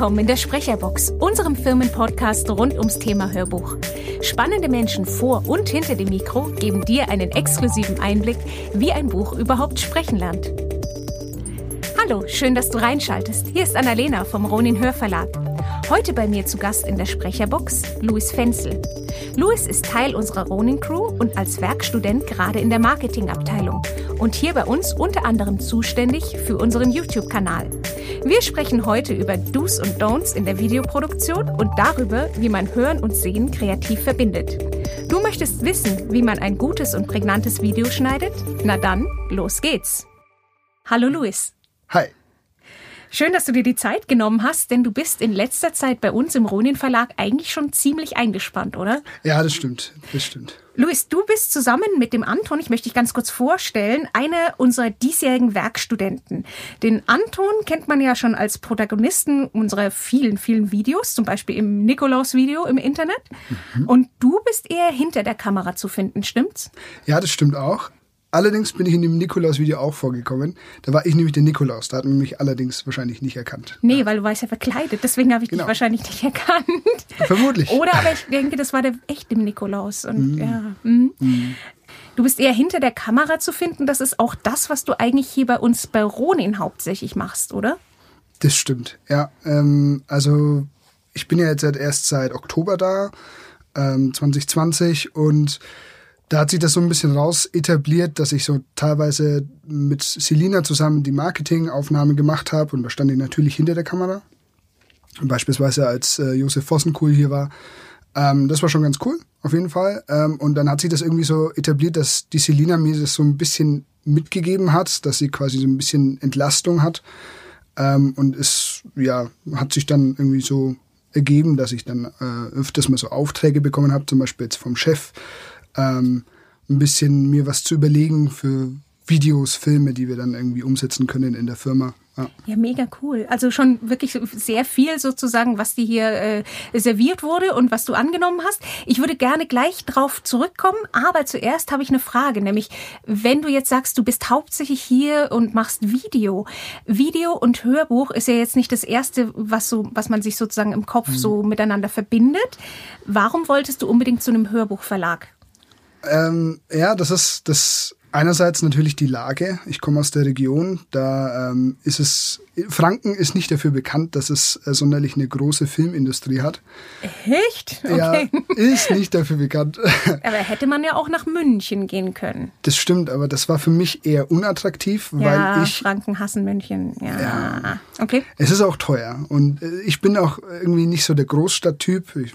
willkommen in der Sprecherbox, unserem Firmenpodcast rund ums Thema Hörbuch. Spannende Menschen vor und hinter dem Mikro geben dir einen exklusiven Einblick, wie ein Buch überhaupt sprechen lernt. Hallo, schön, dass du reinschaltest. Hier ist Annalena vom Ronin Hörverlag. Heute bei mir zu Gast in der Sprecherbox Louis Fenzel. Louis ist Teil unserer Ronin Crew und als Werkstudent gerade in der Marketingabteilung und hier bei uns unter anderem zuständig für unseren YouTube-Kanal. Wir sprechen heute über Do's und Don'ts in der Videoproduktion und darüber, wie man Hören und Sehen kreativ verbindet. Du möchtest wissen, wie man ein gutes und prägnantes Video schneidet? Na dann, los geht's. Hallo Louis. Hi. Schön, dass du dir die Zeit genommen hast, denn du bist in letzter Zeit bei uns im Ronin Verlag eigentlich schon ziemlich eingespannt, oder? Ja, das stimmt. Das stimmt. Luis, du bist zusammen mit dem Anton, ich möchte dich ganz kurz vorstellen, einer unserer diesjährigen Werkstudenten. Den Anton kennt man ja schon als Protagonisten unserer vielen, vielen Videos, zum Beispiel im Nikolaus-Video im Internet. Mhm. Und du bist eher hinter der Kamera zu finden, stimmt's? Ja, das stimmt auch. Allerdings bin ich in dem Nikolaus-Video auch vorgekommen. Da war ich nämlich der Nikolaus. Da hat man mich allerdings wahrscheinlich nicht erkannt. Nee, weil du warst ja verkleidet. Deswegen habe ich genau. dich wahrscheinlich nicht erkannt. Vermutlich. Oder aber ich denke, das war der echte Nikolaus. Und, mm. ja, mm. Mm. Du bist eher hinter der Kamera zu finden. Das ist auch das, was du eigentlich hier bei uns bei Ronin hauptsächlich machst, oder? Das stimmt, ja. Ähm, also ich bin ja jetzt erst seit Oktober da, ähm, 2020 und da hat sich das so ein bisschen raus etabliert, dass ich so teilweise mit Selina zusammen die Marketingaufnahmen gemacht habe und da stand ich natürlich hinter der Kamera. Beispielsweise als äh, Josef Vossenkohl hier war. Ähm, das war schon ganz cool, auf jeden Fall. Ähm, und dann hat sich das irgendwie so etabliert, dass die Selina mir das so ein bisschen mitgegeben hat, dass sie quasi so ein bisschen Entlastung hat. Ähm, und es ja, hat sich dann irgendwie so ergeben, dass ich dann äh, öfters mal so Aufträge bekommen habe, zum Beispiel jetzt vom Chef, ähm, ein bisschen mir was zu überlegen für Videos, Filme, die wir dann irgendwie umsetzen können in der Firma. Ja. ja, mega cool. Also schon wirklich sehr viel sozusagen, was dir hier äh, serviert wurde und was du angenommen hast. Ich würde gerne gleich drauf zurückkommen, aber zuerst habe ich eine Frage, nämlich wenn du jetzt sagst, du bist hauptsächlich hier und machst Video. Video und Hörbuch ist ja jetzt nicht das erste, was so, was man sich sozusagen im Kopf mhm. so miteinander verbindet. Warum wolltest du unbedingt zu einem Hörbuchverlag? Ähm, ja, das ist das einerseits natürlich die Lage. Ich komme aus der Region, da ähm, ist es Franken ist nicht dafür bekannt, dass es äh, sonderlich eine große Filmindustrie hat. Echt? Okay. Ja, ist nicht dafür bekannt. Aber hätte man ja auch nach München gehen können. Das stimmt, aber das war für mich eher unattraktiv, ja, weil ich Franken hassen München. Ja. ja. Okay. Es ist auch teuer und äh, ich bin auch irgendwie nicht so der Großstadttyp. Ich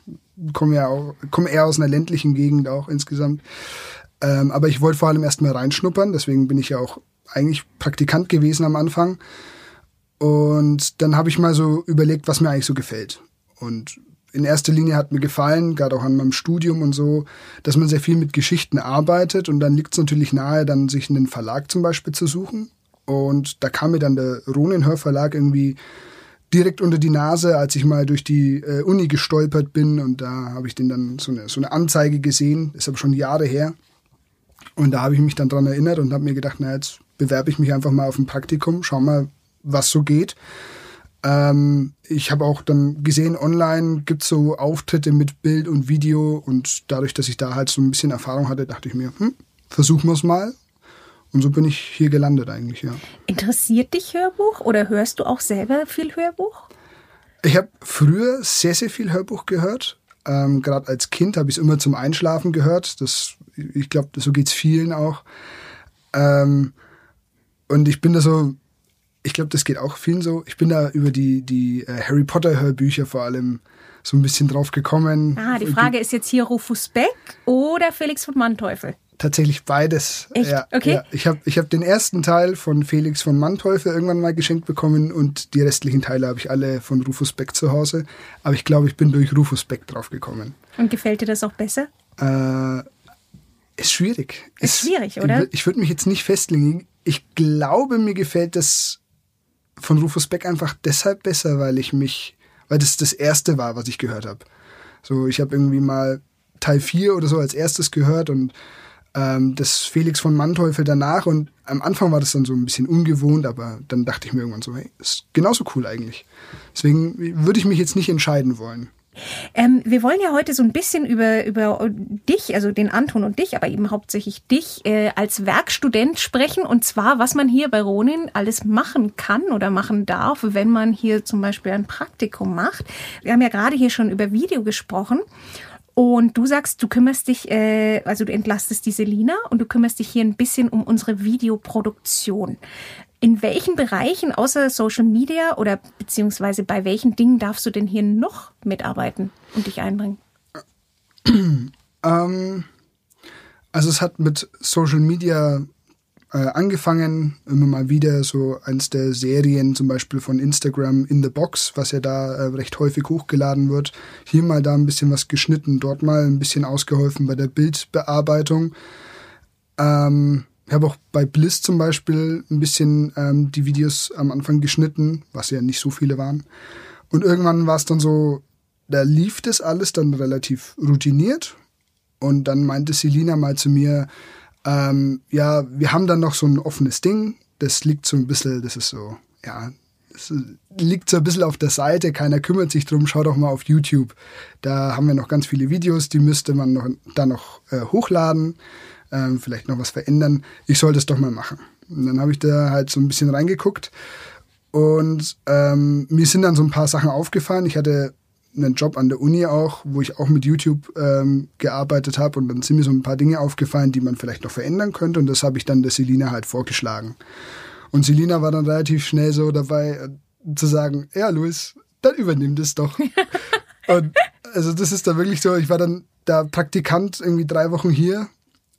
komme ja auch komme eher aus einer ländlichen Gegend auch insgesamt. Ähm, aber ich wollte vor allem erst mal reinschnuppern, deswegen bin ich ja auch eigentlich Praktikant gewesen am Anfang. Und dann habe ich mal so überlegt, was mir eigentlich so gefällt. Und in erster Linie hat mir gefallen, gerade auch an meinem Studium und so, dass man sehr viel mit Geschichten arbeitet und dann liegt es natürlich nahe, dann sich einen Verlag zum Beispiel zu suchen. Und da kam mir dann der Ronin Hörverlag irgendwie direkt unter die Nase, als ich mal durch die äh, Uni gestolpert bin und da habe ich den dann so eine, so eine Anzeige gesehen, ist aber schon Jahre her. Und da habe ich mich dann dran erinnert und habe mir gedacht, na jetzt bewerbe ich mich einfach mal auf ein Praktikum, schau mal, was so geht. Ähm, ich habe auch dann gesehen, online gibt es so Auftritte mit Bild und Video und dadurch, dass ich da halt so ein bisschen Erfahrung hatte, dachte ich mir, hm, versuchen wir es mal. Und so bin ich hier gelandet eigentlich, ja. Interessiert dich Hörbuch oder hörst du auch selber viel Hörbuch? Ich habe früher sehr, sehr viel Hörbuch gehört. Ähm, Gerade als Kind habe ich es immer zum Einschlafen gehört. Das, ich glaube, so geht es vielen auch. Ähm, und ich bin da so, ich glaube, das geht auch vielen so. Ich bin da über die, die äh, Harry Potter Hörbücher vor allem so ein bisschen drauf gekommen. Ah, die Frage ist jetzt hier Rufus Beck oder Felix von Manteuffel? Tatsächlich beides. Echt? Ja, okay. Ja. Ich habe ich hab den ersten Teil von Felix von Manteuffel irgendwann mal geschenkt bekommen und die restlichen Teile habe ich alle von Rufus Beck zu Hause. Aber ich glaube, ich bin durch Rufus Beck drauf gekommen. Und gefällt dir das auch besser? Äh, ist schwierig. Ist es, schwierig, oder? Ich, ich würde mich jetzt nicht festlegen. Ich glaube, mir gefällt das von Rufus Beck einfach deshalb besser, weil ich mich, weil das das erste war, was ich gehört habe. So, ich habe irgendwie mal Teil 4 oder so als erstes gehört und ähm, das Felix von Manteuffel danach und am Anfang war das dann so ein bisschen ungewohnt, aber dann dachte ich mir irgendwann so, hey, ist genauso cool eigentlich. Deswegen würde ich mich jetzt nicht entscheiden wollen. Ähm, wir wollen ja heute so ein bisschen über, über dich, also den Anton und dich, aber eben hauptsächlich dich äh, als Werkstudent sprechen. Und zwar, was man hier bei Ronin alles machen kann oder machen darf, wenn man hier zum Beispiel ein Praktikum macht. Wir haben ja gerade hier schon über Video gesprochen. Und du sagst, du kümmerst dich, äh, also du entlastest die Selina und du kümmerst dich hier ein bisschen um unsere Videoproduktion. In welchen Bereichen außer Social Media oder beziehungsweise bei welchen Dingen darfst du denn hier noch mitarbeiten und dich einbringen? Ähm, also es hat mit Social Media äh, angefangen, immer mal wieder so eins der Serien zum Beispiel von Instagram in the Box, was ja da äh, recht häufig hochgeladen wird. Hier mal da ein bisschen was geschnitten, dort mal ein bisschen ausgeholfen bei der Bildbearbeitung. Ähm, ich habe auch bei Bliss zum Beispiel ein bisschen ähm, die Videos am Anfang geschnitten, was ja nicht so viele waren. Und irgendwann war es dann so, da lief das alles dann relativ routiniert. Und dann meinte Selina mal zu mir, ähm, ja, wir haben dann noch so ein offenes Ding. Das liegt so ein bisschen, das ist so, ja, liegt so ein bisschen auf der Seite, keiner kümmert sich drum, schau doch mal auf YouTube. Da haben wir noch ganz viele Videos, die müsste man noch, da noch äh, hochladen ähm, vielleicht noch was verändern. Ich soll das doch mal machen. Und dann habe ich da halt so ein bisschen reingeguckt und ähm, mir sind dann so ein paar Sachen aufgefallen. Ich hatte einen Job an der Uni auch, wo ich auch mit YouTube ähm, gearbeitet habe und dann sind mir so ein paar Dinge aufgefallen, die man vielleicht noch verändern könnte und das habe ich dann der Selina halt vorgeschlagen. Und Selina war dann relativ schnell so dabei äh, zu sagen, ja Luis, dann übernimm das doch. und also das ist da wirklich so, ich war dann da Praktikant irgendwie drei Wochen hier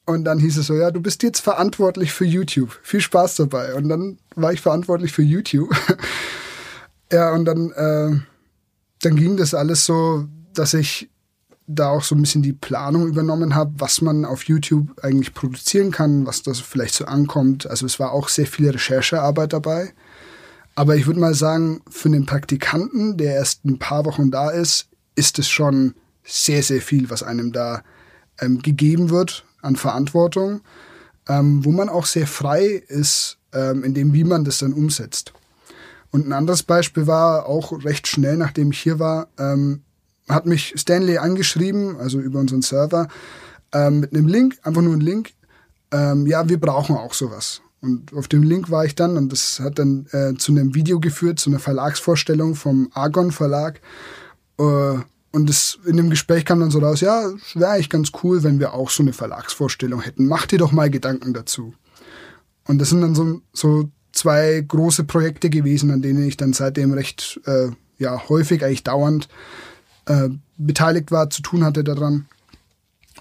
und dann hieß es so, ja, du bist jetzt verantwortlich für YouTube. Viel Spaß dabei. Und dann war ich verantwortlich für YouTube. ja, und dann, äh, dann ging das alles so, dass ich da auch so ein bisschen die Planung übernommen habe, was man auf YouTube eigentlich produzieren kann, was das vielleicht so ankommt. Also es war auch sehr viel Recherchearbeit dabei. Aber ich würde mal sagen, für einen Praktikanten, der erst ein paar Wochen da ist, ist es schon sehr, sehr viel, was einem da ähm, gegeben wird an Verantwortung, ähm, wo man auch sehr frei ist ähm, in dem, wie man das dann umsetzt. Und ein anderes Beispiel war auch recht schnell, nachdem ich hier war, ähm, hat mich Stanley angeschrieben, also über unseren Server, ähm, mit einem Link, einfach nur ein Link. Ähm, ja, wir brauchen auch sowas. Und auf dem Link war ich dann und das hat dann äh, zu einem Video geführt, zu einer Verlagsvorstellung vom Argon Verlag. Äh, und das, in dem Gespräch kam dann so raus, ja, wäre eigentlich ganz cool, wenn wir auch so eine Verlagsvorstellung hätten. Mach dir doch mal Gedanken dazu. Und das sind dann so, so zwei große Projekte gewesen, an denen ich dann seitdem recht äh, ja, häufig, eigentlich dauernd äh, beteiligt war, zu tun hatte daran.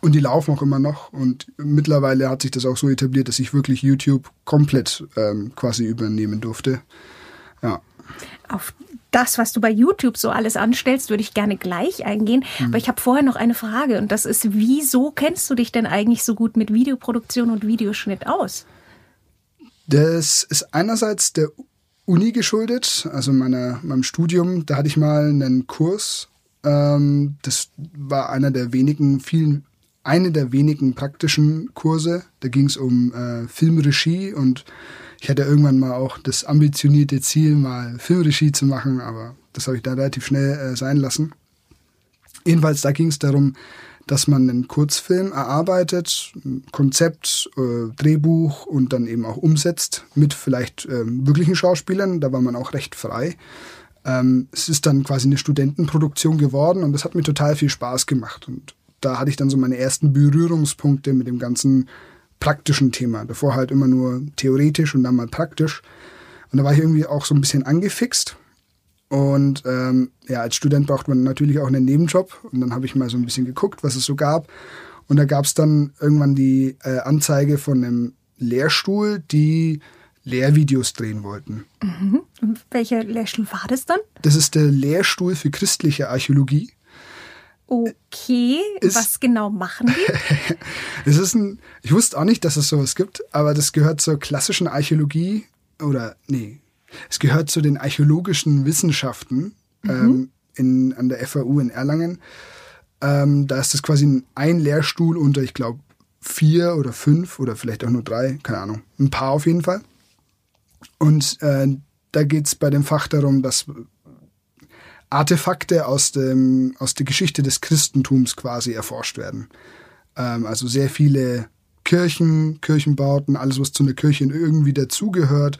Und die laufen auch immer noch. Und mittlerweile hat sich das auch so etabliert, dass ich wirklich YouTube komplett ähm, quasi übernehmen durfte. Ja. Auf das, was du bei YouTube so alles anstellst, würde ich gerne gleich eingehen. Mhm. Aber ich habe vorher noch eine Frage und das ist, wieso kennst du dich denn eigentlich so gut mit Videoproduktion und Videoschnitt aus? Das ist einerseits der Uni geschuldet, also meiner, meinem Studium. Da hatte ich mal einen Kurs. Ähm, das war einer der wenigen, vielen, eine der wenigen praktischen Kurse. Da ging es um äh, Filmregie und ich hatte irgendwann mal auch das ambitionierte Ziel, mal Filmregie zu machen, aber das habe ich da relativ schnell äh, sein lassen. Jedenfalls, da ging es darum, dass man einen Kurzfilm erarbeitet, Konzept, äh, Drehbuch und dann eben auch umsetzt mit vielleicht ähm, wirklichen Schauspielern. Da war man auch recht frei. Ähm, es ist dann quasi eine Studentenproduktion geworden und das hat mir total viel Spaß gemacht. Und da hatte ich dann so meine ersten Berührungspunkte mit dem ganzen praktischen Thema. Davor halt immer nur theoretisch und dann mal praktisch. Und da war ich irgendwie auch so ein bisschen angefixt. Und ähm, ja, als Student braucht man natürlich auch einen Nebenjob. Und dann habe ich mal so ein bisschen geguckt, was es so gab. Und da gab es dann irgendwann die äh, Anzeige von einem Lehrstuhl, die Lehrvideos drehen wollten. Mhm. Und welcher Lehrstuhl war das dann? Das ist der Lehrstuhl für christliche Archäologie. Okay, ist, was genau machen die? es ist ein, ich wusste auch nicht, dass es sowas gibt, aber das gehört zur klassischen Archäologie oder nee, es gehört zu den archäologischen Wissenschaften mhm. ähm, in, an der FAU in Erlangen. Ähm, da ist das quasi ein Lehrstuhl unter, ich glaube, vier oder fünf oder vielleicht auch nur drei, keine Ahnung, ein paar auf jeden Fall. Und äh, da geht es bei dem Fach darum, dass Artefakte aus, dem, aus der Geschichte des Christentums quasi erforscht werden. Ähm, also sehr viele Kirchen, Kirchenbauten, alles, was zu einer Kirche irgendwie dazugehört,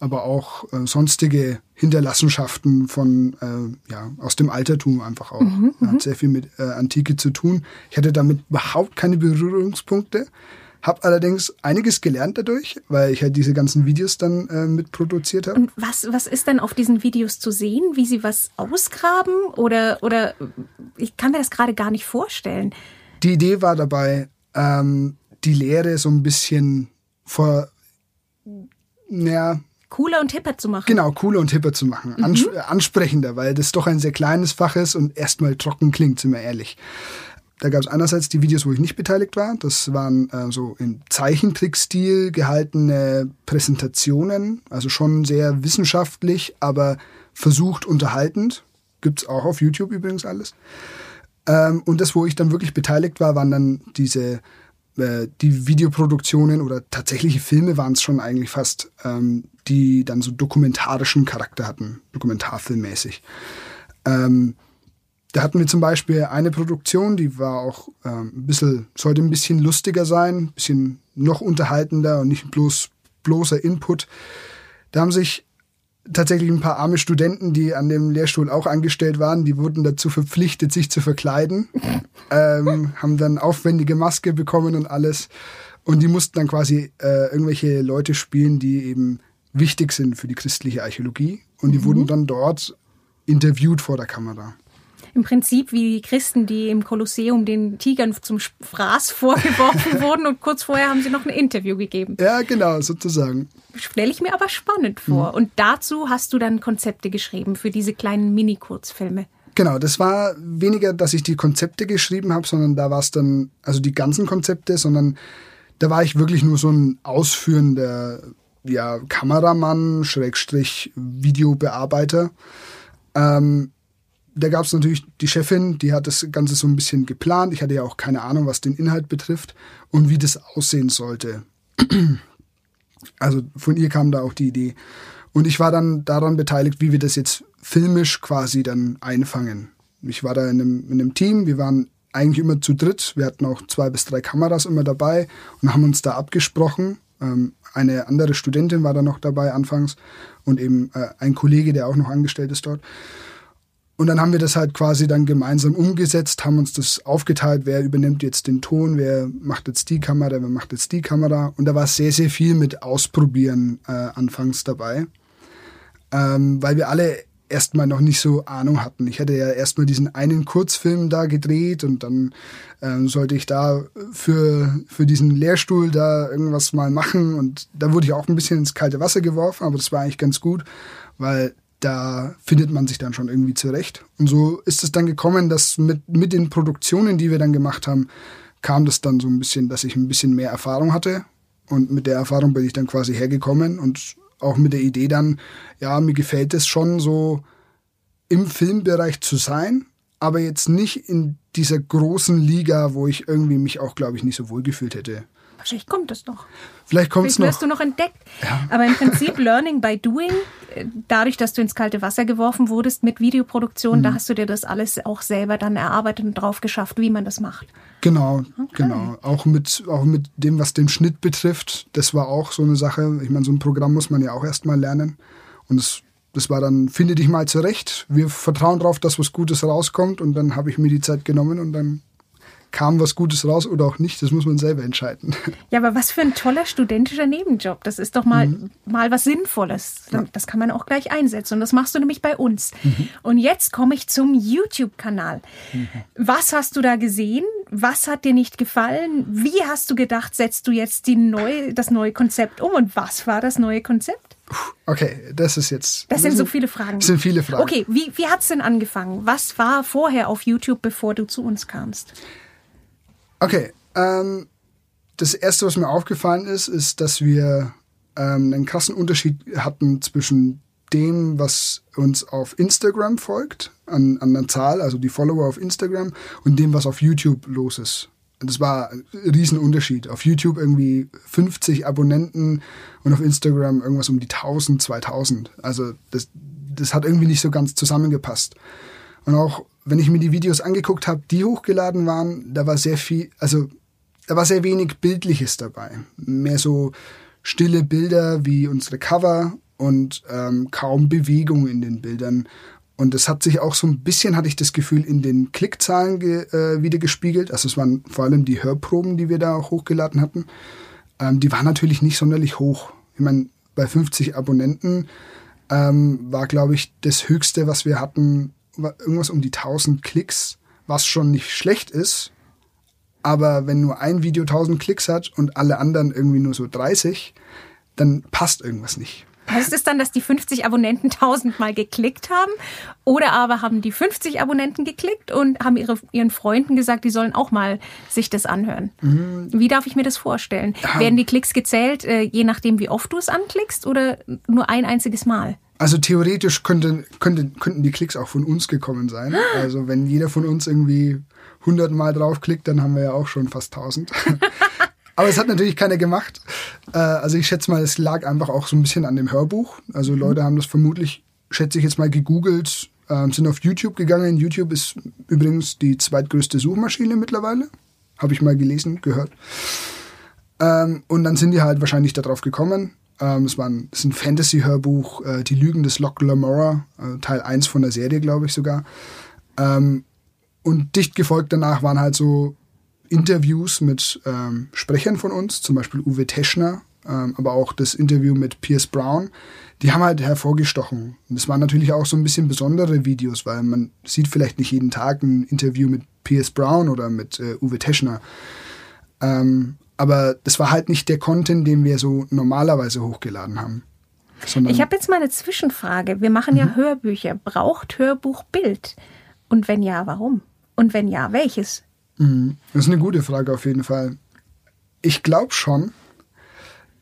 aber auch äh, sonstige Hinterlassenschaften von äh, ja aus dem Altertum einfach auch. Mhm, Hat mhm. sehr viel mit äh, Antike zu tun. Ich hatte damit überhaupt keine Berührungspunkte. Hab allerdings einiges gelernt dadurch, weil ich halt diese ganzen Videos dann äh, mitproduziert habe. Und was, was ist denn auf diesen Videos zu sehen? Wie sie was ausgraben? Oder, oder ich kann mir das gerade gar nicht vorstellen. Die Idee war dabei, ähm, die Lehre so ein bisschen vor, naja, cooler und hipper zu machen. Genau, cooler und hipper zu machen. Mhm. Ans ansprechender, weil das doch ein sehr kleines Fach ist und erstmal trocken klingt, sind wir ehrlich. Da gab es einerseits die Videos, wo ich nicht beteiligt war. Das waren äh, so im Zeichentrickstil gehaltene Präsentationen, also schon sehr wissenschaftlich, aber versucht unterhaltend. Gibt's auch auf YouTube übrigens alles. Ähm, und das, wo ich dann wirklich beteiligt war, waren dann diese äh, die Videoproduktionen oder tatsächliche Filme waren es schon eigentlich fast, ähm, die dann so dokumentarischen Charakter hatten, dokumentarfilmmäßig. Ähm, da hatten wir zum Beispiel eine Produktion, die war auch ähm, ein bisschen, sollte ein bisschen lustiger sein, ein bisschen noch unterhaltender und nicht bloß bloßer Input. Da haben sich tatsächlich ein paar arme Studenten, die an dem Lehrstuhl auch angestellt waren, die wurden dazu verpflichtet, sich zu verkleiden, ähm, haben dann aufwendige Maske bekommen und alles. Und die mussten dann quasi äh, irgendwelche Leute spielen, die eben wichtig sind für die christliche Archäologie. Und die mhm. wurden dann dort interviewt vor der Kamera im Prinzip wie die Christen, die im Kolosseum den Tigern zum Fraß vorgeworfen wurden und kurz vorher haben sie noch ein Interview gegeben. Ja, genau, sozusagen. Stelle ich mir aber spannend vor. Mhm. Und dazu hast du dann Konzepte geschrieben für diese kleinen Mini-Kurzfilme. Genau, das war weniger, dass ich die Konzepte geschrieben habe, sondern da war es dann, also die ganzen Konzepte, sondern da war ich wirklich nur so ein ausführender ja, Kameramann, Schrägstrich, Videobearbeiter. Ähm, da gab es natürlich die Chefin, die hat das Ganze so ein bisschen geplant. Ich hatte ja auch keine Ahnung, was den Inhalt betrifft und wie das aussehen sollte. Also von ihr kam da auch die Idee. Und ich war dann daran beteiligt, wie wir das jetzt filmisch quasi dann einfangen. Ich war da in einem, in einem Team, wir waren eigentlich immer zu dritt. Wir hatten auch zwei bis drei Kameras immer dabei und haben uns da abgesprochen. Ähm, eine andere Studentin war da noch dabei anfangs und eben äh, ein Kollege, der auch noch angestellt ist dort. Und dann haben wir das halt quasi dann gemeinsam umgesetzt, haben uns das aufgeteilt, wer übernimmt jetzt den Ton, wer macht jetzt die Kamera, wer macht jetzt die Kamera. Und da war sehr, sehr viel mit Ausprobieren äh, anfangs dabei, ähm, weil wir alle erstmal noch nicht so Ahnung hatten. Ich hatte ja erstmal diesen einen Kurzfilm da gedreht und dann ähm, sollte ich da für, für diesen Lehrstuhl da irgendwas mal machen und da wurde ich auch ein bisschen ins kalte Wasser geworfen, aber das war eigentlich ganz gut, weil da findet man sich dann schon irgendwie zurecht. Und so ist es dann gekommen, dass mit, mit den Produktionen, die wir dann gemacht haben, kam das dann so ein bisschen, dass ich ein bisschen mehr Erfahrung hatte. Und mit der Erfahrung bin ich dann quasi hergekommen und auch mit der Idee dann, ja, mir gefällt es schon so im Filmbereich zu sein, aber jetzt nicht in dieser großen Liga, wo ich irgendwie mich auch, glaube ich, nicht so wohl gefühlt hätte. Wahrscheinlich kommt es noch. Vielleicht kommt es noch. wirst du noch entdeckt. Ja. Aber im Prinzip Learning by Doing, dadurch, dass du ins kalte Wasser geworfen wurdest mit Videoproduktion, mhm. da hast du dir das alles auch selber dann erarbeitet und drauf geschafft, wie man das macht. Genau, okay. genau. Auch mit, auch mit dem, was den Schnitt betrifft, das war auch so eine Sache. Ich meine, so ein Programm muss man ja auch erstmal lernen. Und das, das war dann, finde dich mal zurecht. Wir vertrauen darauf, dass was Gutes rauskommt. Und dann habe ich mir die Zeit genommen und dann kam was Gutes raus oder auch nicht, das muss man selber entscheiden. Ja, aber was für ein toller studentischer Nebenjob. Das ist doch mal, mhm. mal was Sinnvolles. Das kann man auch gleich einsetzen. Und das machst du nämlich bei uns. Mhm. Und jetzt komme ich zum YouTube-Kanal. Mhm. Was hast du da gesehen? Was hat dir nicht gefallen? Wie hast du gedacht, setzt du jetzt die neue, das neue Konzept um? Und was war das neue Konzept? Okay, das ist jetzt. Das sind so viele Fragen. Das sind viele Fragen. Okay, wie, wie hat es denn angefangen? Was war vorher auf YouTube, bevor du zu uns kamst? Okay, ähm, das erste, was mir aufgefallen ist, ist, dass wir ähm, einen krassen Unterschied hatten zwischen dem, was uns auf Instagram folgt, an, an der Zahl, also die Follower auf Instagram, und dem, was auf YouTube los ist. Das war ein Riesenunterschied. Auf YouTube irgendwie 50 Abonnenten und auf Instagram irgendwas um die 1000, 2000. Also das, das hat irgendwie nicht so ganz zusammengepasst. Und auch wenn ich mir die Videos angeguckt habe, die hochgeladen waren, da war sehr viel, also da war sehr wenig Bildliches dabei. Mehr so stille Bilder wie unsere Cover und ähm, kaum Bewegung in den Bildern. Und es hat sich auch so ein bisschen, hatte ich das Gefühl, in den Klickzahlen ge, äh, wieder gespiegelt. Also es waren vor allem die Hörproben, die wir da auch hochgeladen hatten. Ähm, die waren natürlich nicht sonderlich hoch. Ich meine, bei 50 Abonnenten ähm, war, glaube ich, das Höchste, was wir hatten, irgendwas um die 1000 Klicks, was schon nicht schlecht ist. Aber wenn nur ein Video 1000 Klicks hat und alle anderen irgendwie nur so 30, dann passt irgendwas nicht. Heißt es dann, dass die 50 Abonnenten 1000 Mal geklickt haben? Oder aber haben die 50 Abonnenten geklickt und haben ihre, ihren Freunden gesagt, die sollen auch mal sich das anhören? Mhm. Wie darf ich mir das vorstellen? Ja. Werden die Klicks gezählt, äh, je nachdem, wie oft du es anklickst oder nur ein einziges Mal? Also theoretisch könnte, könnte, könnten die Klicks auch von uns gekommen sein. Also wenn jeder von uns irgendwie 100 Mal draufklickt, dann haben wir ja auch schon fast 1000. Aber es hat natürlich keiner gemacht. Äh, also ich schätze mal, es lag einfach auch so ein bisschen an dem Hörbuch. Also mhm. Leute haben das vermutlich, schätze ich jetzt mal, gegoogelt, ähm, sind auf YouTube gegangen. YouTube ist übrigens die zweitgrößte Suchmaschine mittlerweile. Habe ich mal gelesen, gehört. Ähm, und dann sind die halt wahrscheinlich darauf gekommen. Ähm, es, war ein, es ist ein Fantasy-Hörbuch, äh, Die Lügen des Locke Lamora, äh, Teil 1 von der Serie, glaube ich sogar. und dicht gefolgt danach waren halt so Interviews mit ähm, Sprechern von uns, zum Beispiel Uwe Teschner, ähm, aber auch das Interview mit Pierce Brown, die haben halt hervorgestochen. Und es waren natürlich auch so ein bisschen besondere Videos, weil man sieht vielleicht nicht jeden Tag ein Interview mit Pierce Brown oder mit äh, Uwe Teschner. Ähm, aber das war halt nicht der Content, den wir so normalerweise hochgeladen haben. Ich habe jetzt mal eine Zwischenfrage. Wir machen ja mhm. Hörbücher. Braucht Hörbuch Bild? Und wenn ja, warum? Und wenn ja, welches? Mhm. Das ist eine gute Frage auf jeden Fall. Ich glaube schon,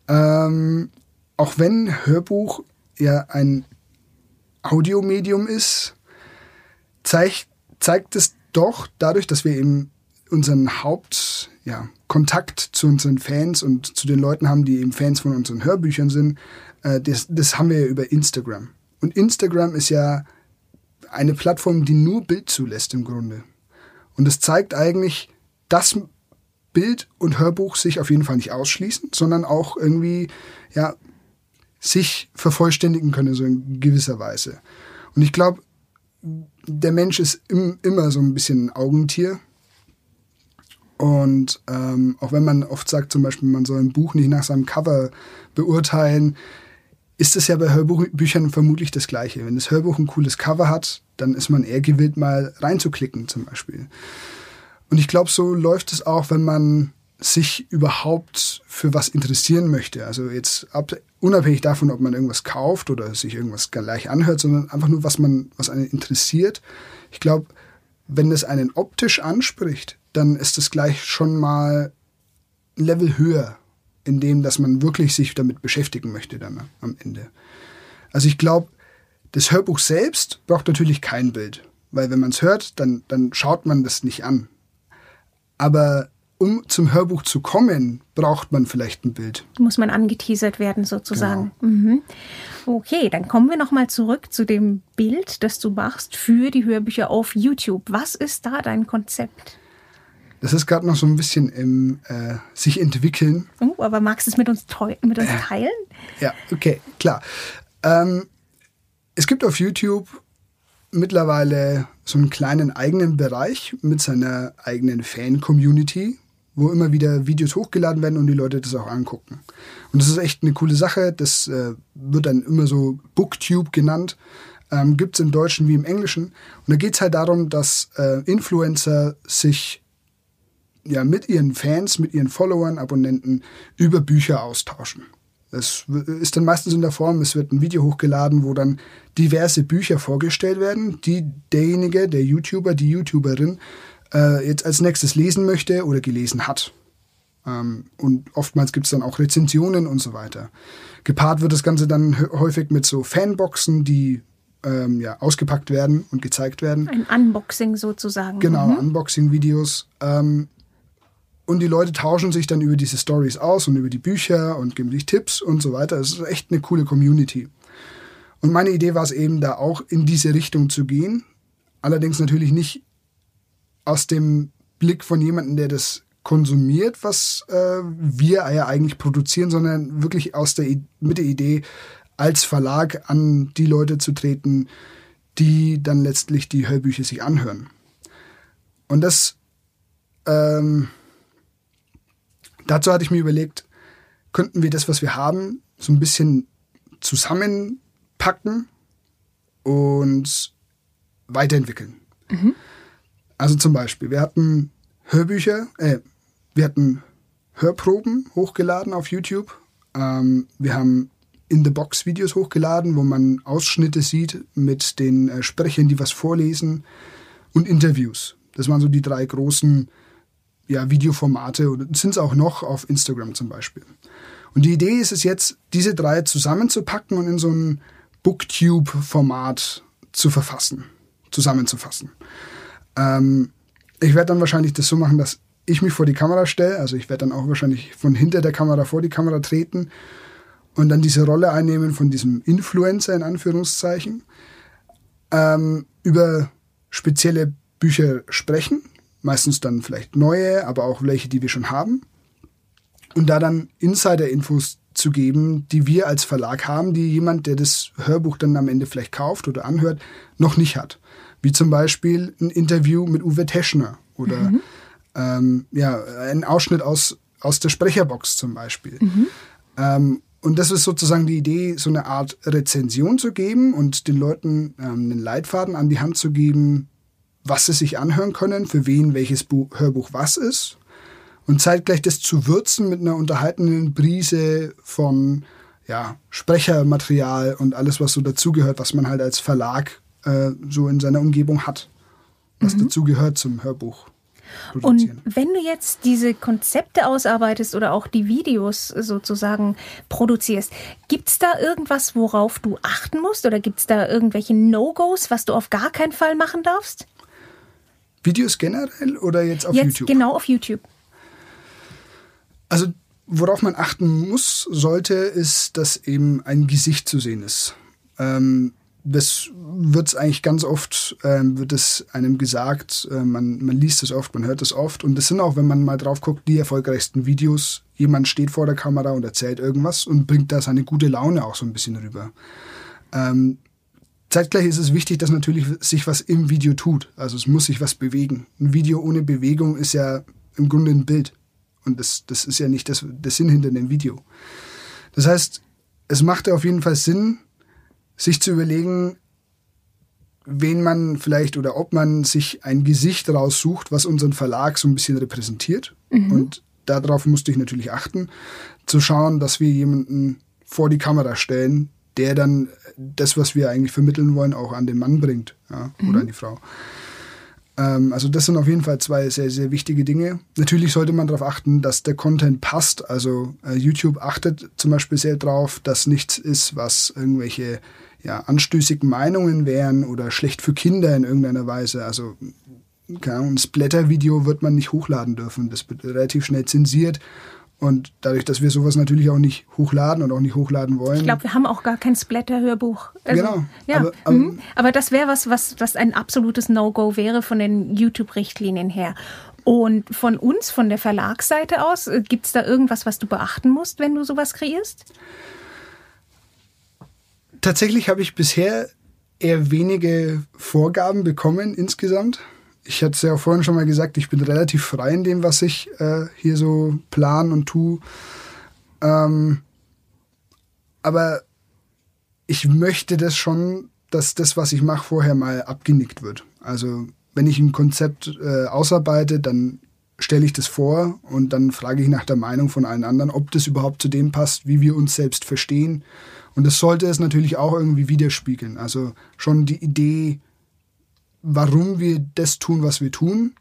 ähm, auch wenn Hörbuch ja ein Audiomedium ist, zeigt, zeigt es doch dadurch, dass wir eben unseren Hauptkontakt ja, zu unseren Fans und zu den Leuten haben, die eben Fans von unseren Hörbüchern sind, äh, das, das haben wir ja über Instagram. Und Instagram ist ja eine Plattform, die nur Bild zulässt im Grunde. Und es zeigt eigentlich, dass Bild und Hörbuch sich auf jeden Fall nicht ausschließen, sondern auch irgendwie, ja, sich vervollständigen können, so in gewisser Weise. Und ich glaube, der Mensch ist im, immer so ein bisschen ein Augentier. Und ähm, auch wenn man oft sagt, zum Beispiel, man soll ein Buch nicht nach seinem Cover beurteilen, ist es ja bei Hörbüchern vermutlich das Gleiche. Wenn das Hörbuch ein cooles Cover hat, dann ist man eher gewillt, mal reinzuklicken zum Beispiel. Und ich glaube, so läuft es auch, wenn man sich überhaupt für was interessieren möchte. Also jetzt ab, unabhängig davon, ob man irgendwas kauft oder sich irgendwas gleich anhört, sondern einfach nur, was man, was einen interessiert. Ich glaube, wenn es einen optisch anspricht, dann ist es gleich schon mal ein Level höher in dem, dass man wirklich sich damit beschäftigen möchte dann am Ende. Also ich glaube, das Hörbuch selbst braucht natürlich kein Bild, weil wenn man es hört, dann, dann schaut man das nicht an. Aber um zum Hörbuch zu kommen, braucht man vielleicht ein Bild. Muss man angeteasert werden sozusagen. Genau. Mhm. Okay, dann kommen wir nochmal zurück zu dem Bild, das du machst für die Hörbücher auf YouTube. Was ist da dein Konzept? Das ist gerade noch so ein bisschen im äh, sich entwickeln. Oh, aber magst du es mit uns, mit uns teilen? Ja, okay, klar. Ähm, es gibt auf YouTube mittlerweile so einen kleinen eigenen Bereich mit seiner eigenen Fan-Community, wo immer wieder Videos hochgeladen werden und die Leute das auch angucken. Und das ist echt eine coole Sache. Das äh, wird dann immer so Booktube genannt. Ähm, Gibt es im Deutschen wie im Englischen. Und da geht es halt darum, dass äh, Influencer sich ja mit ihren Fans, mit ihren Followern, Abonnenten über Bücher austauschen. Es ist dann meistens in der Form, es wird ein Video hochgeladen, wo dann diverse Bücher vorgestellt werden, die derjenige, der YouTuber, die YouTuberin äh, jetzt als nächstes lesen möchte oder gelesen hat. Ähm, und oftmals gibt es dann auch Rezensionen und so weiter. Gepaart wird das Ganze dann häufig mit so Fanboxen, die ähm, ja, ausgepackt werden und gezeigt werden. Ein Unboxing sozusagen. Genau, mhm. Unboxing-Videos. Ähm, und die Leute tauschen sich dann über diese Stories aus und über die Bücher und geben sich Tipps und so weiter. Es ist echt eine coole Community. Und meine Idee war es eben, da auch in diese Richtung zu gehen. Allerdings natürlich nicht aus dem Blick von jemandem, der das konsumiert, was äh, wir ja eigentlich produzieren, sondern wirklich aus der mit der Idee, als Verlag an die Leute zu treten, die dann letztlich die Hörbücher sich anhören. Und das ähm, dazu hatte ich mir überlegt, könnten wir das, was wir haben, so ein bisschen zusammenpacken und weiterentwickeln. Mhm. Also zum Beispiel, wir hatten Hörbücher, äh, wir hatten Hörproben hochgeladen auf YouTube. Ähm, wir haben In-the-Box-Videos hochgeladen, wo man Ausschnitte sieht mit den äh, Sprechern, die was vorlesen und Interviews. Das waren so die drei großen ja, Videoformate und sind es auch noch auf Instagram zum Beispiel. Und die Idee ist es jetzt, diese drei zusammenzupacken und in so ein Booktube-Format zu verfassen, zusammenzufassen. Ähm, ich werde dann wahrscheinlich das so machen, dass ich mich vor die Kamera stelle, also ich werde dann auch wahrscheinlich von hinter der Kamera vor die Kamera treten und dann diese Rolle einnehmen von diesem Influencer in Anführungszeichen, ähm, über spezielle Bücher sprechen, meistens dann vielleicht neue, aber auch welche, die wir schon haben. Und da dann Insider-Infos zu geben, die wir als Verlag haben, die jemand, der das Hörbuch dann am Ende vielleicht kauft oder anhört, noch nicht hat. Wie zum Beispiel ein Interview mit Uwe Teschner oder mhm. ähm, ja, ein Ausschnitt aus, aus der Sprecherbox zum Beispiel. Mhm. Ähm, und das ist sozusagen die Idee, so eine Art Rezension zu geben und den Leuten ähm, einen Leitfaden an die Hand zu geben, was sie sich anhören können, für wen welches Buch, Hörbuch was ist. Und zeitgleich das zu würzen mit einer unterhaltenden Brise von ja, Sprechermaterial und alles, was so dazugehört, was man halt als Verlag äh, so in seiner Umgebung hat, was mhm. dazugehört zum Hörbuch. Und wenn du jetzt diese Konzepte ausarbeitest oder auch die Videos sozusagen produzierst, gibt es da irgendwas, worauf du achten musst? Oder gibt es da irgendwelche No-Gos, was du auf gar keinen Fall machen darfst? Videos generell oder jetzt auf jetzt YouTube? Genau auf YouTube. Also worauf man achten muss, sollte, ist, dass eben ein Gesicht zu sehen ist. Ähm, das wird es eigentlich ganz oft, ähm, wird es einem gesagt, äh, man, man liest es oft, man hört es oft. Und das sind auch, wenn man mal drauf guckt, die erfolgreichsten Videos. Jemand steht vor der Kamera und erzählt irgendwas und bringt da seine gute Laune auch so ein bisschen rüber. Ähm, zeitgleich ist es wichtig, dass natürlich sich was im Video tut. Also es muss sich was bewegen. Ein Video ohne Bewegung ist ja im Grunde ein Bild. Und das, das ist ja nicht das, der Sinn hinter dem Video. Das heißt, es macht auf jeden Fall Sinn, sich zu überlegen, wen man vielleicht oder ob man sich ein Gesicht raussucht, was unseren Verlag so ein bisschen repräsentiert. Mhm. Und darauf musste ich natürlich achten, zu schauen, dass wir jemanden vor die Kamera stellen, der dann das, was wir eigentlich vermitteln wollen, auch an den Mann bringt ja, mhm. oder an die Frau. Ähm, also das sind auf jeden Fall zwei sehr, sehr wichtige Dinge. Natürlich sollte man darauf achten, dass der Content passt. Also äh, YouTube achtet zum Beispiel sehr darauf, dass nichts ist, was irgendwelche ja, anstößigen Meinungen wären oder schlecht für Kinder in irgendeiner Weise. Also keine Ahnung, ein Splatter-Video wird man nicht hochladen dürfen. Das wird relativ schnell zensiert. Und dadurch, dass wir sowas natürlich auch nicht hochladen und auch nicht hochladen wollen. Ich glaube, wir haben auch gar kein Splatter-Hörbuch. Also, genau. Ja. Aber, aber, mhm. aber, das wäre was, was, was ein absolutes No-Go wäre von den YouTube-Richtlinien her. Und von uns, von der Verlagsseite aus, äh, gibt es da irgendwas, was du beachten musst, wenn du sowas kreierst? Tatsächlich habe ich bisher eher wenige Vorgaben bekommen insgesamt. Ich hatte es ja vorhin schon mal gesagt, ich bin relativ frei in dem, was ich äh, hier so plan und tu. Ähm, aber ich möchte das schon, dass das, was ich mache, vorher mal abgenickt wird. Also wenn ich ein Konzept äh, ausarbeite, dann stelle ich das vor und dann frage ich nach der Meinung von allen anderen, ob das überhaupt zu dem passt, wie wir uns selbst verstehen und das sollte es natürlich auch irgendwie widerspiegeln. Also schon die Idee, warum wir das tun, was wir tun,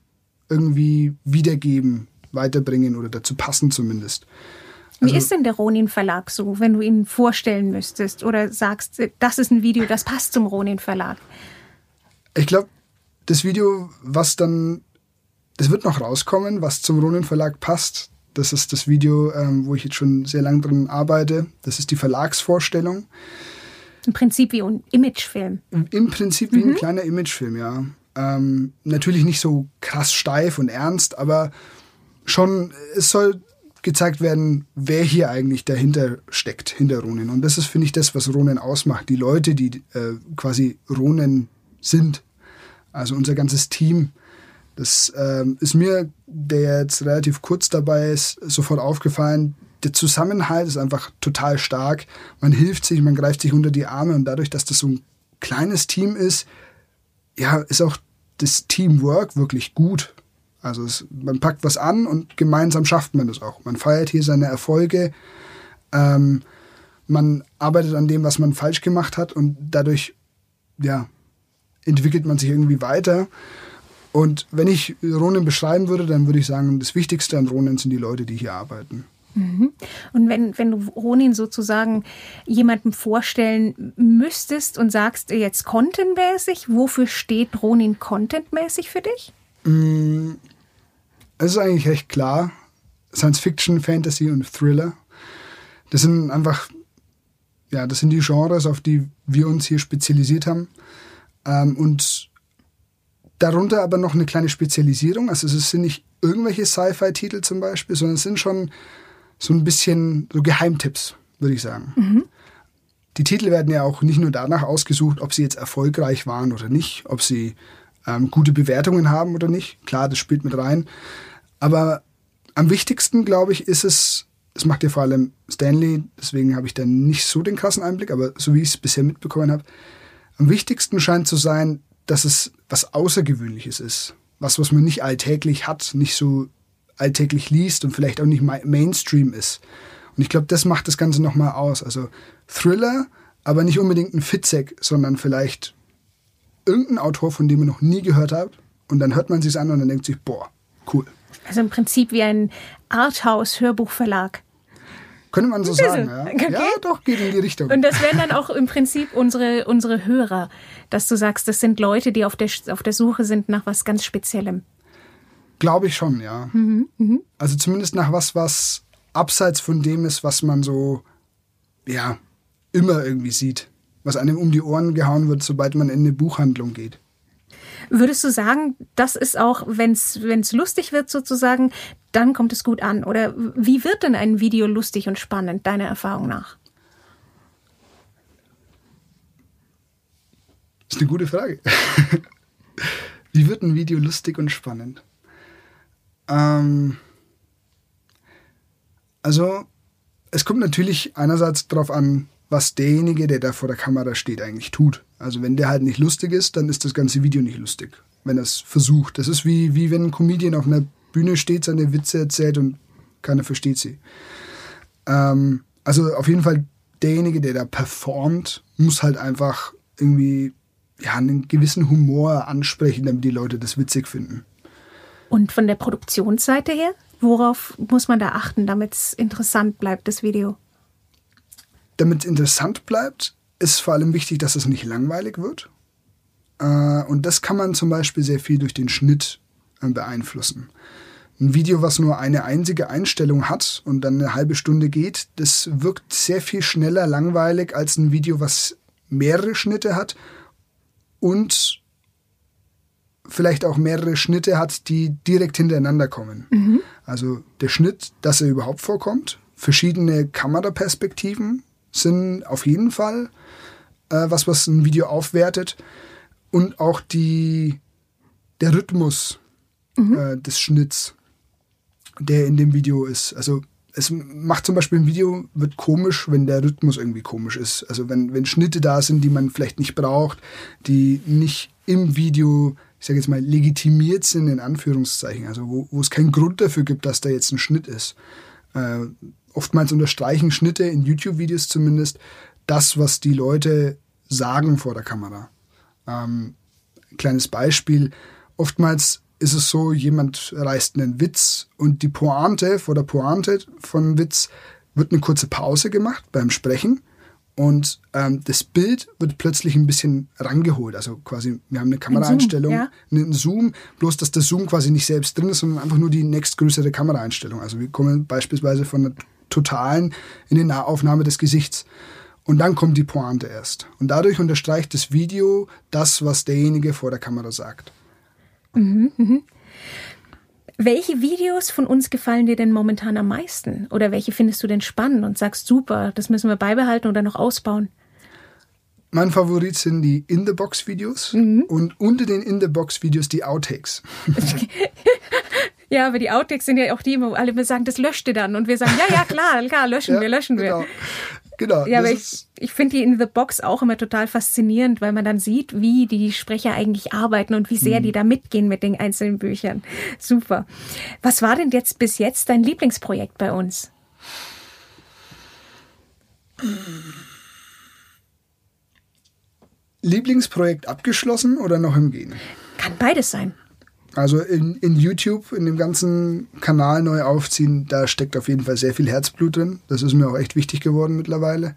irgendwie wiedergeben, weiterbringen oder dazu passen zumindest. Also, Wie ist denn der Ronin Verlag so, wenn du ihn vorstellen müsstest oder sagst, das ist ein Video, das passt zum Ronin Verlag? Ich glaube, das Video, was dann das wird noch rauskommen, was zum Ronin Verlag passt. Das ist das Video, ähm, wo ich jetzt schon sehr lange drin arbeite. Das ist die Verlagsvorstellung. Im Prinzip wie ein Imagefilm. Im Prinzip wie mhm. ein kleiner Imagefilm, ja. Ähm, natürlich nicht so krass steif und ernst, aber schon, es soll gezeigt werden, wer hier eigentlich dahinter steckt, hinter Ronin. Und das ist, finde ich, das, was Ronin ausmacht. Die Leute, die äh, quasi Ronin sind. Also unser ganzes Team. Das ähm, ist mir, der jetzt relativ kurz dabei ist, sofort aufgefallen. Der Zusammenhalt ist einfach total stark. Man hilft sich, man greift sich unter die Arme und dadurch, dass das so ein kleines Team ist, ja, ist auch das Teamwork wirklich gut. Also es, man packt was an und gemeinsam schafft man das auch. Man feiert hier seine Erfolge. Ähm, man arbeitet an dem, was man falsch gemacht hat und dadurch ja, entwickelt man sich irgendwie weiter. Und wenn ich Ronin beschreiben würde, dann würde ich sagen, das Wichtigste an Ronin sind die Leute, die hier arbeiten. Mhm. Und wenn, wenn du Ronin sozusagen jemandem vorstellen müsstest und sagst jetzt contentmäßig, wofür steht Ronin contentmäßig für dich? Mm, es ist eigentlich recht klar. Science Fiction, Fantasy und Thriller. Das sind einfach, ja, das sind die Genres, auf die wir uns hier spezialisiert haben. Ähm, und darunter aber noch eine kleine Spezialisierung. Also es sind nicht irgendwelche Sci-Fi-Titel zum Beispiel, sondern es sind schon so ein bisschen so Geheimtipps, würde ich sagen. Mhm. Die Titel werden ja auch nicht nur danach ausgesucht, ob sie jetzt erfolgreich waren oder nicht, ob sie ähm, gute Bewertungen haben oder nicht. Klar, das spielt mit rein. Aber am wichtigsten, glaube ich, ist es, es macht ja vor allem Stanley, deswegen habe ich da nicht so den krassen Einblick, aber so wie ich es bisher mitbekommen habe, am wichtigsten scheint zu sein, dass es was Außergewöhnliches ist. Was, was man nicht alltäglich hat, nicht so alltäglich liest und vielleicht auch nicht Mainstream ist. Und ich glaube, das macht das Ganze nochmal aus. Also Thriller, aber nicht unbedingt ein Fitzek, sondern vielleicht irgendein Autor, von dem man noch nie gehört hat. Und dann hört man sich an und dann denkt sich, boah, cool. Also im Prinzip wie ein Arthouse-Hörbuchverlag. Könnte man so sagen, ja. Okay. Ja, doch, geht in die Richtung. Und das wären dann auch im Prinzip unsere, unsere Hörer, dass du sagst, das sind Leute, die auf der, auf der Suche sind nach was ganz Speziellem. Glaube ich schon, ja. Mhm, mh. Also zumindest nach was, was abseits von dem ist, was man so, ja, immer irgendwie sieht was einem um die Ohren gehauen wird, sobald man in eine Buchhandlung geht. Würdest du sagen, das ist auch, wenn es lustig wird sozusagen, dann kommt es gut an? Oder wie wird denn ein Video lustig und spannend, deiner Erfahrung nach? Das ist eine gute Frage. wie wird ein Video lustig und spannend? Ähm, also, es kommt natürlich einerseits darauf an, was derjenige, der da vor der Kamera steht, eigentlich tut. Also wenn der halt nicht lustig ist, dann ist das ganze Video nicht lustig, wenn er es versucht. Das ist wie, wie wenn ein Comedian auf einer Bühne steht, seine Witze erzählt und keiner versteht sie. Ähm, also auf jeden Fall derjenige, der da performt, muss halt einfach irgendwie ja, einen gewissen Humor ansprechen, damit die Leute das witzig finden. Und von der Produktionsseite her, worauf muss man da achten, damit es interessant bleibt, das Video? Damit es interessant bleibt, ist vor allem wichtig, dass es nicht langweilig wird. Äh, und das kann man zum Beispiel sehr viel durch den Schnitt äh, beeinflussen. Ein Video, was nur eine einzige Einstellung hat und dann eine halbe Stunde geht, das wirkt sehr viel schneller langweilig als ein Video, was mehrere Schnitte hat und vielleicht auch mehrere Schnitte hat, die direkt hintereinander kommen. Mhm. Also der Schnitt, dass er überhaupt vorkommt, verschiedene Kameraperspektiven, sind auf jeden Fall äh, was, was ein Video aufwertet. Und auch die, der Rhythmus mhm. äh, des Schnitts, der in dem Video ist. Also es macht zum Beispiel ein Video, wird komisch, wenn der Rhythmus irgendwie komisch ist. Also wenn, wenn Schnitte da sind, die man vielleicht nicht braucht, die nicht im Video, ich sage jetzt mal, legitimiert sind, in Anführungszeichen. Also wo, wo es keinen Grund dafür gibt, dass da jetzt ein Schnitt ist. Äh, oftmals unterstreichen Schnitte in YouTube-Videos zumindest das, was die Leute sagen vor der Kamera. Ähm, kleines Beispiel. Oftmals ist es so, jemand reißt einen Witz und die Pointe, vor der Pointe von Witz wird eine kurze Pause gemacht beim Sprechen und ähm, das Bild wird plötzlich ein bisschen rangeholt. Also quasi, wir haben eine Kameraeinstellung, Zoom, einen Zoom, bloß dass der Zoom quasi nicht selbst drin ist, sondern einfach nur die nächstgrößere Kameraeinstellung. Also wir kommen beispielsweise von einer totalen in die Nahaufnahme des Gesichts. Und dann kommt die Pointe erst. Und dadurch unterstreicht das Video das, was derjenige vor der Kamera sagt. Welche Videos von uns gefallen dir denn momentan am meisten? Oder welche findest du denn spannend und sagst, super, das müssen wir beibehalten oder noch ausbauen? Mein Favorit sind die In-the-Box-Videos und unter den In-the-Box-Videos die Outtakes. Ja, aber die Outtakes sind ja auch die, wo alle immer sagen, das löscht ihr dann. Und wir sagen, ja, ja, klar, klar, löschen wir, löschen wir. Genau. Ja, aber ich, ich finde die in the Box auch immer total faszinierend, weil man dann sieht, wie die Sprecher eigentlich arbeiten und wie Mhm. sehr die da mitgehen mit den einzelnen Büchern. Super. Was war denn jetzt bis jetzt dein Lieblingsprojekt bei uns? Lieblingsprojekt abgeschlossen oder noch im Gehen? Kann beides sein. Also in, in YouTube, in dem ganzen Kanal neu aufziehen, da steckt auf jeden Fall sehr viel Herzblut drin. Das ist mir auch echt wichtig geworden mittlerweile.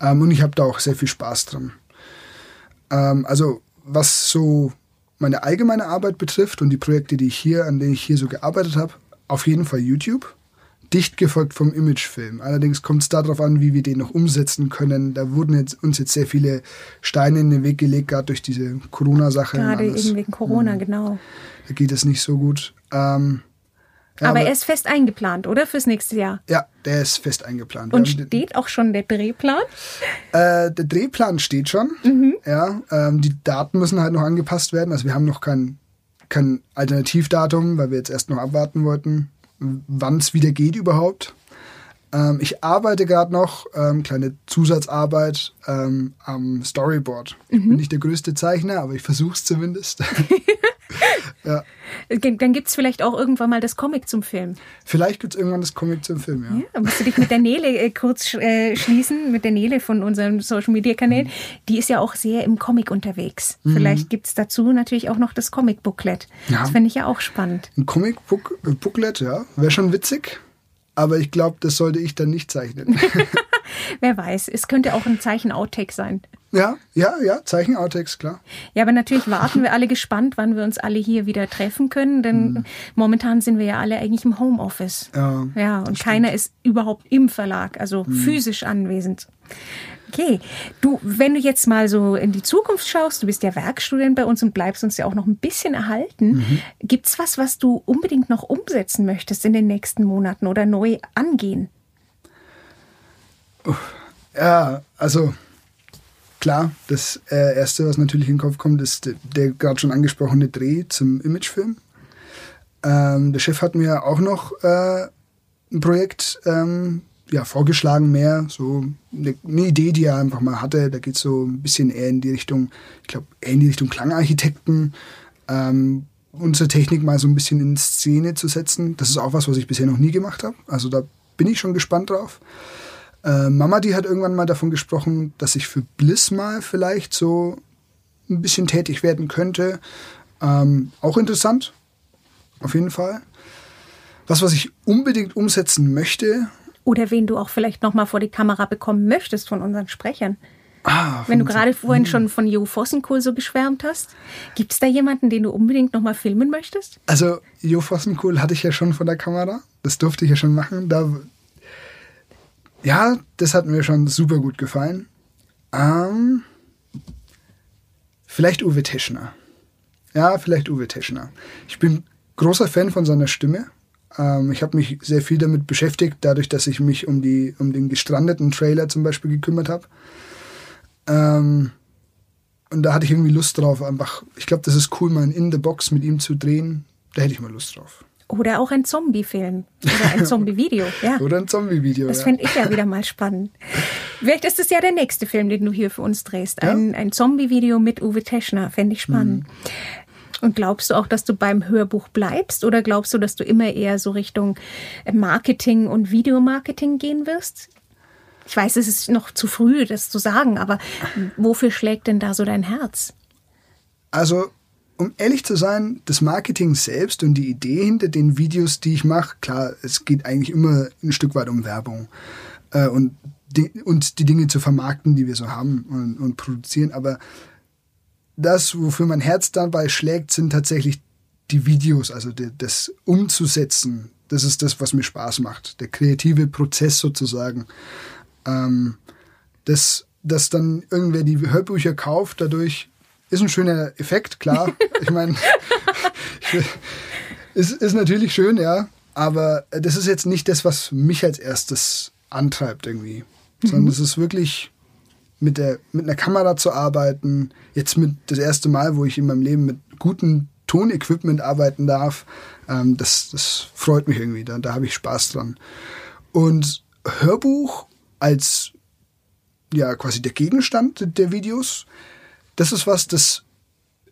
Ähm, und ich habe da auch sehr viel Spaß dran. Ähm, also was so meine allgemeine Arbeit betrifft und die Projekte, die ich hier, an denen ich hier so gearbeitet habe, auf jeden Fall YouTube. Dicht gefolgt vom Imagefilm. Allerdings kommt es darauf an, wie wir den noch umsetzen können. Da wurden jetzt, uns jetzt sehr viele Steine in den Weg gelegt, gerade durch diese Corona-Sache. Gerade eben wegen Corona, Mhm. genau. Da geht es nicht so gut. Ähm, ja, aber er ist fest eingeplant, oder? Fürs nächste Jahr. ja, der ist fest eingeplant. Und steht auch schon der Drehplan? Äh, der Drehplan steht schon. Mhm. Ja, ähm, die Daten müssen halt noch angepasst werden. Also wir haben noch kein, kein Alternativdatum, weil wir jetzt erst noch abwarten wollten, wann es wieder geht überhaupt. Ähm, ich arbeite gerade noch, ähm, kleine Zusatzarbeit ähm, am Storyboard. Ich Mhm. bin nicht der größte Zeichner, aber ich versuche es zumindest. ja. Dann gibt's vielleicht auch irgendwann mal das Comic zum Film. Vielleicht gibt es irgendwann das Comic zum Film, ja. Da musst du dich mit der Nele äh, kurz äh, schließen, mit der Nele von unseren Social Media Kanälen. Die ist ja auch sehr im Comic unterwegs. Vielleicht gibt's dazu natürlich auch noch das Comic Booklet. Ja. Das fände ich ja auch spannend. Ein Comic-Booklet, ja, wäre schon witzig. Aber ich glaube, das sollte ich dann nicht zeichnen. Wer weiß, es könnte auch ein Zeichen-Outtake sein. ja, ja, ja, Zeichen-Outtakes, klar. Ja, aber natürlich warten wir alle gespannt, wann wir uns alle hier wieder treffen können, denn momentan sind wir ja alle eigentlich im Homeoffice. Ja, Ja, und keiner ist überhaupt im Verlag, also physisch anwesend. Okay, du, wenn du jetzt mal so in die Zukunft schaust, du bist ja Werkstudent bei uns und bleibst uns ja auch noch ein bisschen erhalten. Gibt's was, was du unbedingt noch umsetzen möchtest in den nächsten Monaten oder neu angehen? Ja, also klar, das äh, Erste, was natürlich in den Kopf kommt, ist der, der gerade schon angesprochene Dreh zum Imagefilm. Ähm, der Chef hat mir auch noch äh, ein Projekt ähm, ja, vorgeschlagen, mehr so eine, eine Idee, die er einfach mal hatte. Da geht es so ein bisschen eher in die Richtung, ich glaube, eher in die Richtung Klangarchitekten. Ähm, unsere Technik mal so ein bisschen in Szene zu setzen. Das ist auch was, was ich bisher noch nie gemacht habe. Also da bin ich schon gespannt drauf. Äh, Mama, die hat irgendwann mal davon gesprochen, dass ich für Bliss mal vielleicht so ein bisschen tätig werden könnte. Ähm, auch interessant, auf jeden Fall. Was, was ich unbedingt umsetzen möchte, Oder wen du auch vielleicht noch mal vor die Kamera bekommen möchtest von unseren Sprechern? ah, Wenn du gerade vorhin schon von Jo Vossenkohl so geschwärmt hast, gibt's da jemanden, den du unbedingt noch mal filmen möchtest? Also, Jo Vossenkohl hatte ich ja schon von der Kamera. Das durfte ich ja schon machen. Da, ja, das hat mir schon super gut gefallen. Ähm, vielleicht Uwe Teschner. Ja, vielleicht Uwe Teschner. Ich bin großer Fan von seiner Stimme. Ähm, ich habe mich sehr viel damit beschäftigt, dadurch, dass ich mich um, die, um den gestrandeten Trailer zum Beispiel gekümmert habe. Ähm, und da hatte ich irgendwie Lust drauf, einfach. Ich glaube, das ist cool, mal In the Box mit ihm zu drehen. Da hätte ich mal Lust drauf. Oder auch ein Zombie-Film oder ein Zombie-Video. Ja. Oder ein Zombie-Video. Das ja. fände ich ja wieder mal spannend. Vielleicht ist es ja der nächste Film, den du hier für uns drehst. Ein, ein Zombie-Video mit Uwe Teschner. Fände ich spannend. Mhm. Und glaubst du auch, dass du beim Hörbuch bleibst? Oder glaubst du, dass du immer eher so Richtung Marketing und Videomarketing gehen wirst? Ich weiß, es ist noch zu früh, das zu sagen, aber wofür schlägt denn da so dein Herz? Also, um ehrlich zu sein, das Marketing selbst und die Idee hinter den Videos, die ich mache, klar, es geht eigentlich immer ein Stück weit um Werbung. Äh, und die, und die Dinge zu vermarkten, die wir so haben und, und produzieren. Aber das, wofür mein Herz dabei schlägt, sind tatsächlich die Videos, also die, das umzusetzen. Das ist das, was mir Spaß macht. Der kreative Prozess sozusagen. Ähm, das, dass dann irgendwer die Hörbücher kauft, dadurch ist ein schöner Effekt, klar. Ich meine, ist, ist natürlich schön, ja. Aber das ist jetzt nicht das, was mich als erstes antreibt irgendwie. Mhm. Sondern es ist wirklich mit, der, mit einer Kamera zu arbeiten. Jetzt mit das erste Mal, wo ich in meinem Leben mit gutem Tonequipment arbeiten darf. Ähm, das, das freut mich irgendwie. Da, da habe ich Spaß dran. Und Hörbuch als ja quasi der Gegenstand der Videos, das ist was, das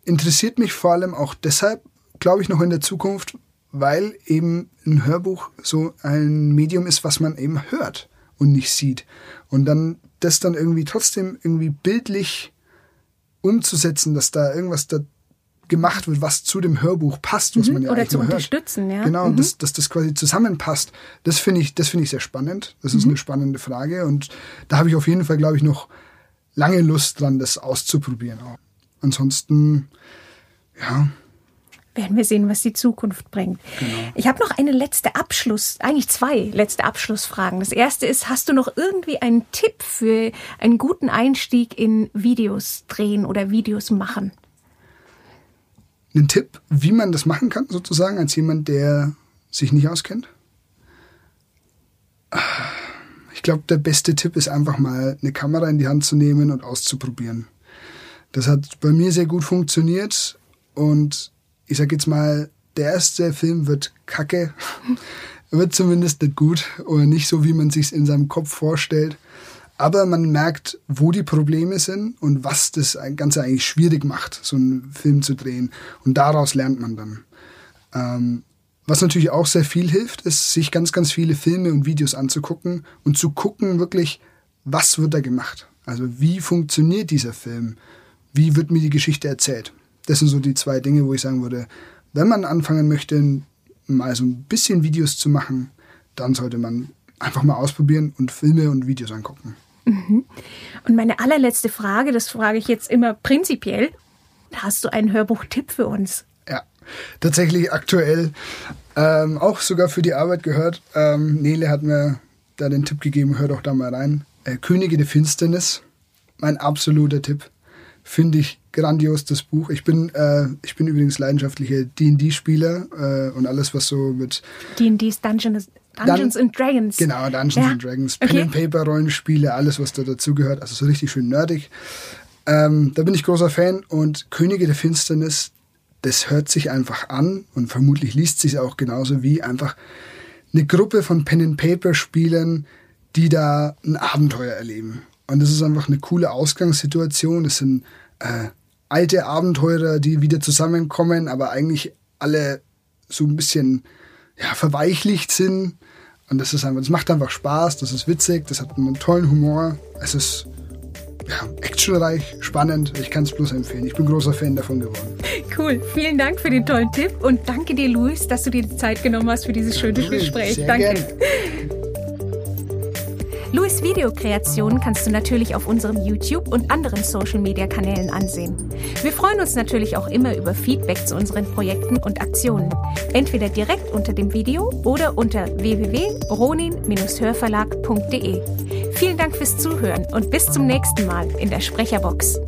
interessiert mich vor allem auch deshalb, glaube ich, noch in der Zukunft, weil eben ein Hörbuch so ein Medium ist, was man eben hört und nicht sieht. Und dann das dann irgendwie trotzdem irgendwie bildlich umzusetzen, dass da irgendwas da gemacht wird, was zu dem Hörbuch passt, was mhm, man ja Oder zu unterstützen, hört. ja. Genau, mhm. dass, dass das quasi zusammenpasst. Das finde ich, das finde ich sehr spannend. Das ist mhm. eine spannende Frage und da habe ich auf jeden Fall, glaube ich, noch lange Lust dran, das auszuprobieren. Auch. Ansonsten, ja, werden wir sehen, was die Zukunft bringt. Genau. Ich habe noch eine letzte Abschluss, eigentlich zwei letzte Abschlussfragen. Das erste ist, hast du noch irgendwie einen Tipp für einen guten Einstieg in Videos drehen oder Videos machen? Einen Tipp, wie man das machen kann, sozusagen, als jemand, der sich nicht auskennt? Ich glaube, der beste Tipp ist einfach mal eine Kamera in die Hand zu nehmen und auszuprobieren. Das hat bei mir sehr gut funktioniert und ich sag jetzt mal, der erste Film wird kacke, wird zumindest nicht gut oder nicht so, wie man sich in seinem Kopf vorstellt. Aber man merkt, wo die Probleme sind und was das Ganze eigentlich schwierig macht, so einen Film zu drehen. Und daraus lernt man dann. Ähm, was natürlich auch sehr viel hilft, ist, sich ganz, ganz viele Filme und Videos anzugucken und zu gucken wirklich, was wird da gemacht. Also wie funktioniert dieser Film? Wie wird mir die Geschichte erzählt? Das sind so die zwei Dinge, wo ich sagen würde, wenn man anfangen möchte, mal so ein bisschen Videos zu machen, dann sollte man einfach mal ausprobieren und Filme und Videos angucken. Mhm. Und meine allerletzte Frage, das frage ich jetzt immer prinzipiell. Hast du einen Hörbuchtipp für uns? Tatsächlich aktuell. Ähm, auch sogar für die Arbeit gehört. Ähm, Nele hat mir da den Tipp gegeben, hör doch da mal rein. Äh, Könige der Finsternis, mein absoluter Tipp. Finde ich grandios, das Buch. Ich bin, äh, ich bin übrigens leidenschaftlicher D&D-Spieler äh, und alles, was so mit... D&D's Dungeons, Dungeons Dun and Dragons. Genau, Dungeons ja. and Dragons. Pen and Paper Rollenspiele, alles, was da dazugehört. Also so richtig schön nerdig. Ähm, da bin ich großer Fan und Könige der Finsternis, das hört sich einfach an und vermutlich liest sich auch genauso wie einfach eine Gruppe von Pen and Paper Spielern, die da ein Abenteuer erleben. Und das ist einfach eine coole Ausgangssituation. Es sind äh, alte Abenteurer, die wieder zusammenkommen, aber eigentlich alle so ein bisschen ja, verweichlicht sind. Und das ist einfach, das macht einfach Spaß, das ist witzig, das hat einen tollen Humor. Es ist ja, actionreich, spannend. Ich kann es bloß empfehlen. Ich bin großer Fan davon geworden. Cool. Vielen Dank für den tollen Tipp und danke dir, Luis, dass du dir die Zeit genommen hast für dieses schöne Gespräch. danke. Gern. Louis Videokreationen kannst du natürlich auf unserem YouTube und anderen Social Media Kanälen ansehen. Wir freuen uns natürlich auch immer über Feedback zu unseren Projekten und Aktionen. Entweder direkt unter dem Video oder unter www.ronin-hörverlag.de. Vielen Dank fürs Zuhören und bis zum nächsten Mal in der Sprecherbox.